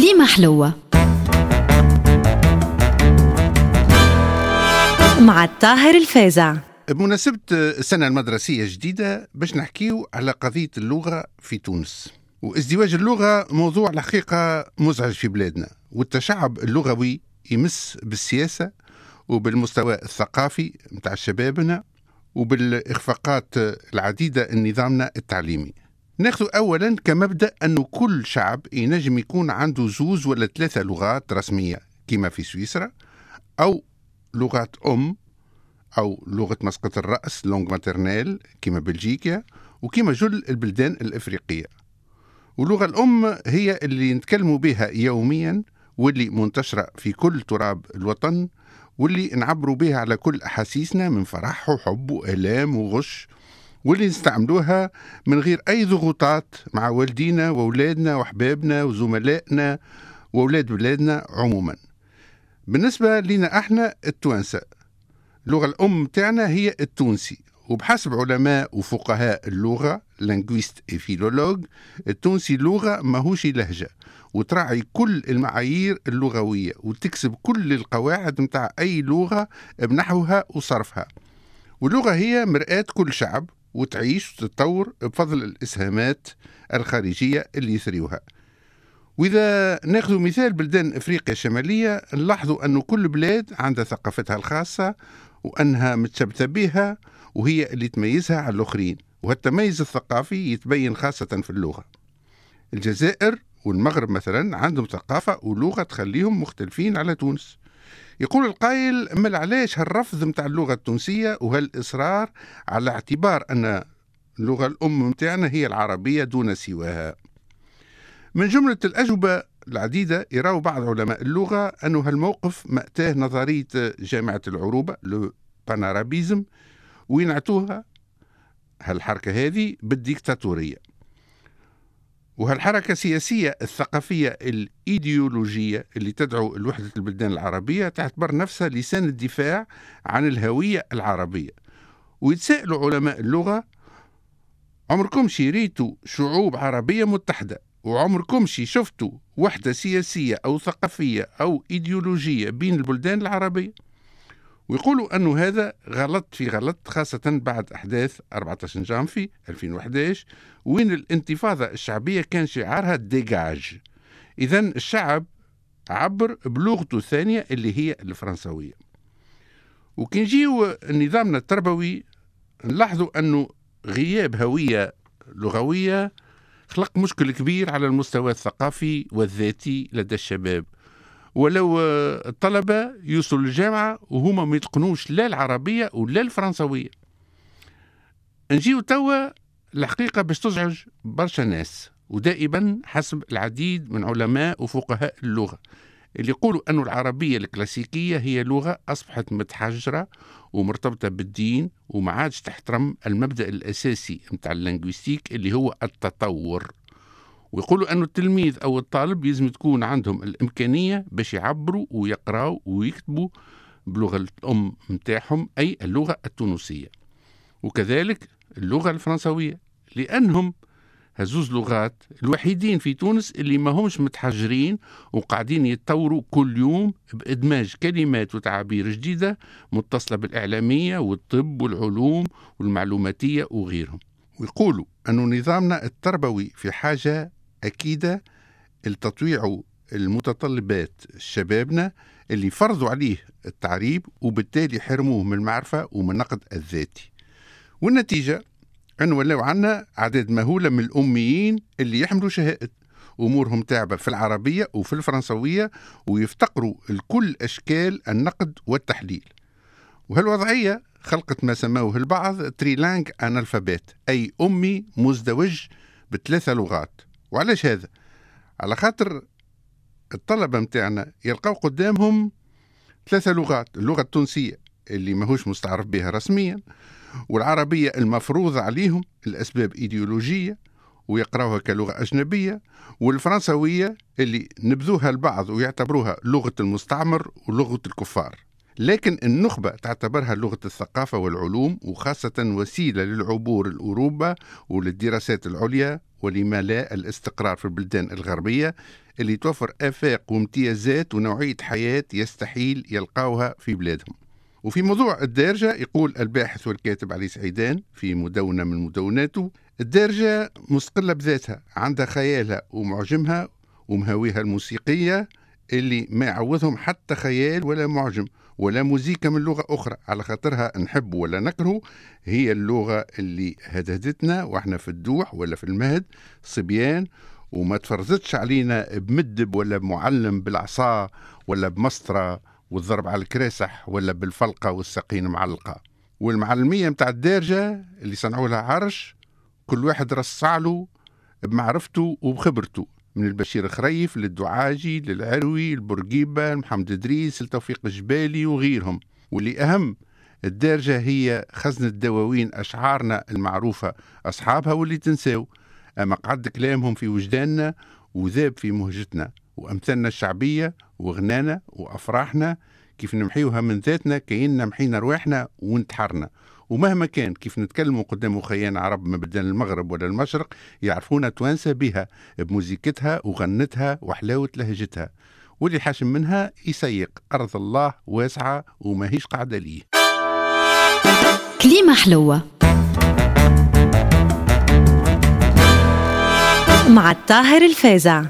كليمة حلوة. مع الطاهر الفازع بمناسبة السنة المدرسية الجديدة باش نحكيو على قضية اللغة في تونس. وازدواج اللغة موضوع الحقيقة مزعج في بلادنا. والتشعب اللغوي يمس بالسياسة وبالمستوى الثقافي متاع شبابنا وبالإخفاقات العديدة نظامنا التعليمي. ناخذ أولا كمبدأ أنه كل شعب ينجم يكون عنده زوز ولا ثلاثة لغات رسمية كما في سويسرا أو لغات أم أو لغة مسقط الرأس لونغ ماترنيل كما بلجيكا وكما جل البلدان الإفريقية. واللغة الأم هي اللي نتكلموا بها يوميا واللي منتشرة في كل تراب الوطن واللي نعبروا بها على كل أحاسيسنا من فرح وحب وآلام وغش. واللي نستعملوها من غير أي ضغوطات مع والدينا وأولادنا وأحبابنا وزملائنا وأولاد بلادنا عموما. بالنسبة لنا إحنا التوانسة. اللغة الأم تاعنا هي التونسي. وبحسب علماء وفقهاء اللغة linguistes philologues التونسي لغة ماهوش لهجة. وتراعي كل المعايير اللغوية. وتكسب كل القواعد متاع أي لغة بنحوها وصرفها. واللغة هي مرآة كل شعب. وتعيش وتتطور بفضل الإسهامات الخارجية اللي يثريوها. وإذا ناخذ مثال بلدان إفريقيا الشمالية نلاحظوا أن كل بلاد عندها ثقافتها الخاصة وأنها متشبثة بها وهي اللي تميزها على الآخرين. وهالتميز الثقافي يتبين خاصة في اللغة. الجزائر والمغرب مثلا عندهم ثقافة ولغة تخليهم مختلفين على تونس. يقول القائل مال علاش هالرفض متاع اللغة التونسية وهالإصرار على اعتبار أن اللغة الأم متاعنا هي العربية دون سواها؟ من جملة الأجوبة العديدة يراو بعض علماء اللغة أن هالموقف مأتاه نظرية جامعة العروبة لو بانارابيزم وينعتوها هالحركة هذه بالديكتاتورية. وهالحركة السياسية الثقافية الإيديولوجية اللي تدعو لوحدة البلدان العربية تعتبر نفسها لسان الدفاع عن الهوية العربية. ويتساءلوا علماء اللغة عمركم شريتوا شعوب عربية متحدة وعمركم شي شفتوا وحدة سياسية أو ثقافية أو إيديولوجية بين البلدان العربية؟ ويقولوا أنه هذا غلط في غلط خاصة بعد أحداث 14 جانفي 2011 وين الانتفاضة الشعبية كان شعارها ديجاج إذا الشعب عبر بلغته الثانية اللي هي الفرنسوية وكي نجيو نظامنا التربوي نلاحظوا أنه غياب هوية لغوية خلق مشكل كبير على المستوى الثقافي والذاتي لدى الشباب. ولو الطلبة يوصلوا للجامعة وهما ما يتقنوش لا العربية ولا الفرنسوية نجيو توا الحقيقة باش تزعج برشا ناس ودائما حسب العديد من علماء وفقهاء اللغة اللي يقولوا أن العربية الكلاسيكية هي لغة أصبحت متحجرة ومرتبطة بالدين وما عادش تحترم المبدأ الأساسي متاع اللينغويستيك اللي هو التطور. ويقولوا أن التلميذ أو الطالب لازم تكون عندهم الإمكانية باش يعبروا ويقراوا ويكتبوا بلغة الأم متاعهم أي اللغة التونسية. وكذلك اللغة الفرنسوية لأنهم هزوز لغات الوحيدين في تونس اللي ما همش متحجرين وقاعدين يتطوروا كل يوم بإدماج كلمات وتعابير جديدة متصلة بالإعلامية والطب والعلوم والمعلوماتية وغيرهم. ويقولوا أن نظامنا التربوي في حاجة أكيدة لتطويع المتطلبات شبابنا اللي فرضوا عليه التعريب وبالتالي حرموه من المعرفة ومن النقد الذاتي. والنتيجة أن ولاو عنا عدد مهولة من الأميين اللي يحملوا شهائد. أمورهم تعبة في العربية وفي الفرنسوية ويفتقروا لكل أشكال النقد والتحليل. وهالوضعية خلقت ما سموه البعض تريلانج أنالفابيت أي أمي مزدوج بثلاثة لغات. وعلاش هذا؟ على خاطر الطلبة متاعنا يلقاو قدامهم ثلاثة لغات اللغة التونسية اللي ماهوش مستعرف بها رسميا والعربية المفروضة عليهم الأسباب إيديولوجية ويقراوها كلغة أجنبية والفرنسوية اللي نبذوها البعض ويعتبروها لغة المستعمر ولغة الكفار لكن النخبة تعتبرها لغة الثقافة والعلوم وخاصة وسيلة للعبور الأوروبا وللدراسات العليا ولما لا الاستقرار في البلدان الغربية اللي توفر آفاق وامتيازات ونوعية حياة يستحيل يلقاوها في بلادهم. وفي موضوع الدارجة يقول الباحث والكاتب علي سعيدان في مدونة من مدوناته الدارجة مستقلة بذاتها عندها خيالها ومعجمها ومهاويها الموسيقية اللي ما يعوضهم حتى خيال ولا معجم ولا موزيكا من لغة أخرى. على خاطرها نحب ولا نكره هي اللغة اللي هددتنا وإحنا في الدوح ولا في المهد صبيان. وما تفرزتش علينا بمدب ولا بمعلم بالعصا ولا بمسطرة والضرب على الكراسح ولا بالفلقة والسقين معلقة والمعلمية متاع الدارجة اللي صنعوا لها عرش كل واحد رصع له بمعرفته وبخبرته. من البشير خريف للدعاجي للعروي البرقيبة محمد إدريس لتوفيق الجبالي وغيرهم. واللي أهم الدارجة هي خزنة دواوين أشعارنا المعروفة أصحابها واللي تنساو. أما قعد كلامهم في وجداننا وذاب في مهجتنا. وأمثالنا الشعبية وغنانا وأفراحنا كيف نمحيوها من ذاتنا كأننا محينا رواحنا وانتحرنا. ومهما كان كيف نتكلموا قدام أخيان عرب من بلدان المغرب ولا المشرق يعرفونا توانسة بها بموزيكتها وغنتها وحلاوة لهجتها. واللي حاشم منها يسيق. أرض الله واسعة وماهيش قاعدة ليه. كليمة حلوة. مع الطاهر الفازع.